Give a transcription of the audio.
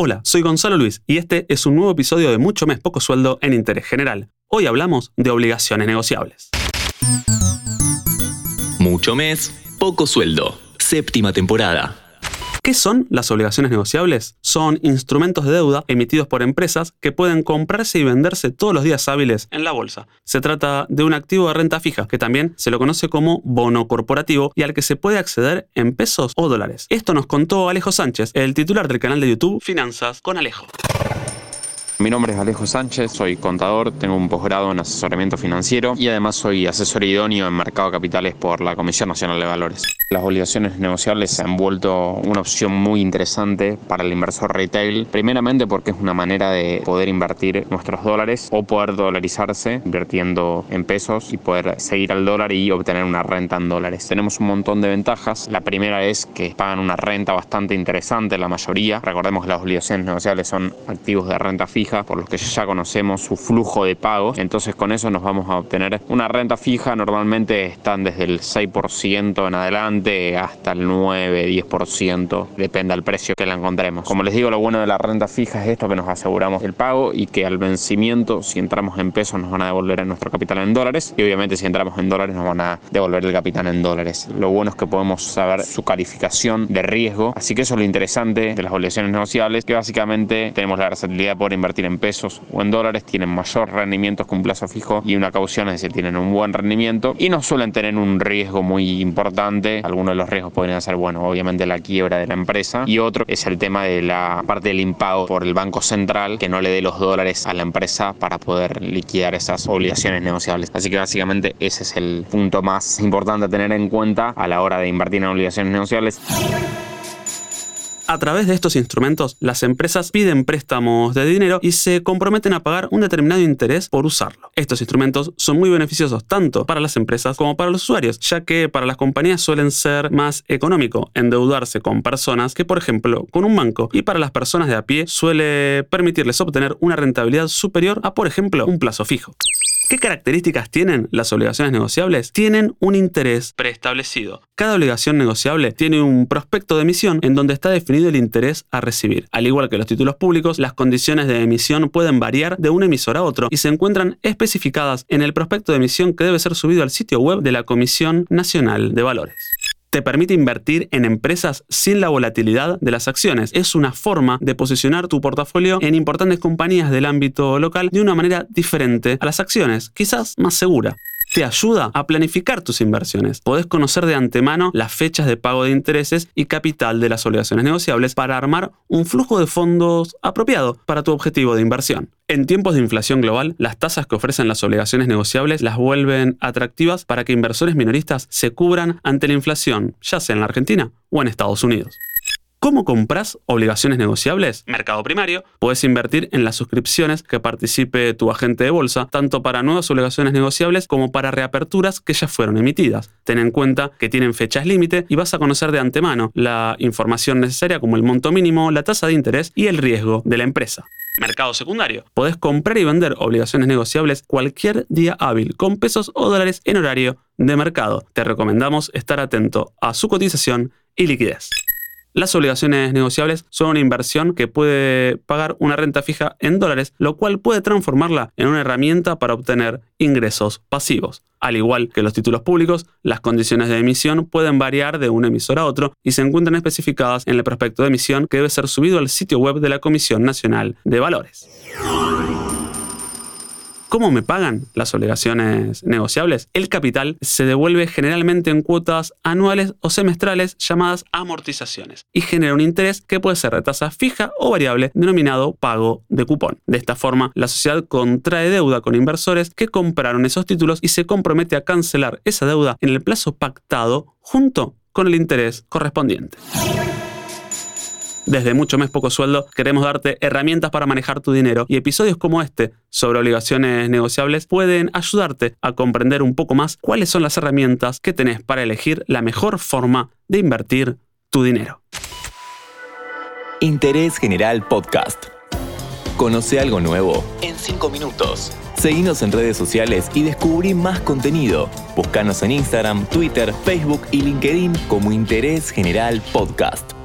Hola, soy Gonzalo Luis y este es un nuevo episodio de Mucho Mes Poco Sueldo en Interés General. Hoy hablamos de obligaciones negociables. Mucho mes, poco sueldo. Séptima temporada. ¿Qué son las obligaciones negociables? Son instrumentos de deuda emitidos por empresas que pueden comprarse y venderse todos los días hábiles en la bolsa. Se trata de un activo de renta fija, que también se lo conoce como bono corporativo y al que se puede acceder en pesos o dólares. Esto nos contó Alejo Sánchez, el titular del canal de YouTube Finanzas con Alejo. Mi nombre es Alejo Sánchez, soy contador, tengo un posgrado en asesoramiento financiero y además soy asesor idóneo en mercado de capitales por la Comisión Nacional de Valores. Las obligaciones negociables se han vuelto una opción muy interesante para el inversor retail, primeramente porque es una manera de poder invertir nuestros dólares o poder dolarizarse invirtiendo en pesos y poder seguir al dólar y obtener una renta en dólares. Tenemos un montón de ventajas. La primera es que pagan una renta bastante interesante, la mayoría. Recordemos que las obligaciones negociables son activos de renta fija por los que ya conocemos su flujo de pago. Entonces con eso nos vamos a obtener una renta fija. Normalmente están desde el 6% en adelante hasta el 9-10%. Depende del precio que la encontremos. Como les digo, lo bueno de la renta fija es esto que nos aseguramos el pago y que al vencimiento, si entramos en pesos, nos van a devolver nuestro capital en dólares. Y obviamente si entramos en dólares, nos van a devolver el capital en dólares. Lo bueno es que podemos saber su calificación de riesgo. Así que eso es lo interesante de las obligaciones negociables, que básicamente tenemos la versatilidad poder invertir en pesos o en dólares, tienen mayor rendimiento con plazo fijo y una caución, es decir, tienen un buen rendimiento y no suelen tener un riesgo muy importante. Algunos de los riesgos podrían ser, bueno, obviamente la quiebra de la empresa y otro es el tema de la parte del impago por el Banco Central que no le dé los dólares a la empresa para poder liquidar esas obligaciones negociables. Así que básicamente ese es el punto más importante a tener en cuenta a la hora de invertir en obligaciones negociables. A través de estos instrumentos, las empresas piden préstamos de dinero y se comprometen a pagar un determinado interés por usarlo. Estos instrumentos son muy beneficiosos tanto para las empresas como para los usuarios, ya que para las compañías suelen ser más económico endeudarse con personas que, por ejemplo, con un banco, y para las personas de a pie suele permitirles obtener una rentabilidad superior a, por ejemplo, un plazo fijo. ¿Qué características tienen las obligaciones negociables? Tienen un interés preestablecido. Cada obligación negociable tiene un prospecto de emisión en donde está definido el interés a recibir. Al igual que los títulos públicos, las condiciones de emisión pueden variar de un emisor a otro y se encuentran especificadas en el prospecto de emisión que debe ser subido al sitio web de la Comisión Nacional de Valores te permite invertir en empresas sin la volatilidad de las acciones. Es una forma de posicionar tu portafolio en importantes compañías del ámbito local de una manera diferente a las acciones, quizás más segura te ayuda a planificar tus inversiones. Podés conocer de antemano las fechas de pago de intereses y capital de las obligaciones negociables para armar un flujo de fondos apropiado para tu objetivo de inversión. En tiempos de inflación global, las tasas que ofrecen las obligaciones negociables las vuelven atractivas para que inversores minoristas se cubran ante la inflación, ya sea en la Argentina o en Estados Unidos. ¿Cómo compras obligaciones negociables? Mercado primario. Puedes invertir en las suscripciones que participe tu agente de bolsa, tanto para nuevas obligaciones negociables como para reaperturas que ya fueron emitidas. Ten en cuenta que tienen fechas límite y vas a conocer de antemano la información necesaria como el monto mínimo, la tasa de interés y el riesgo de la empresa. Mercado secundario. Podés comprar y vender obligaciones negociables cualquier día hábil con pesos o dólares en horario de mercado. Te recomendamos estar atento a su cotización y liquidez. Las obligaciones negociables son una inversión que puede pagar una renta fija en dólares, lo cual puede transformarla en una herramienta para obtener ingresos pasivos. Al igual que los títulos públicos, las condiciones de emisión pueden variar de un emisor a otro y se encuentran especificadas en el prospecto de emisión que debe ser subido al sitio web de la Comisión Nacional de Valores. ¿Cómo me pagan las obligaciones negociables? El capital se devuelve generalmente en cuotas anuales o semestrales llamadas amortizaciones y genera un interés que puede ser de tasa fija o variable denominado pago de cupón. De esta forma, la sociedad contrae deuda con inversores que compraron esos títulos y se compromete a cancelar esa deuda en el plazo pactado junto con el interés correspondiente. Desde mucho mes poco sueldo queremos darte herramientas para manejar tu dinero y episodios como este sobre obligaciones negociables pueden ayudarte a comprender un poco más cuáles son las herramientas que tenés para elegir la mejor forma de invertir tu dinero. Interés General Podcast. Conoce algo nuevo en 5 minutos. Seguinos en redes sociales y descubrí más contenido. Búscanos en Instagram, Twitter, Facebook y LinkedIn como Interés General Podcast.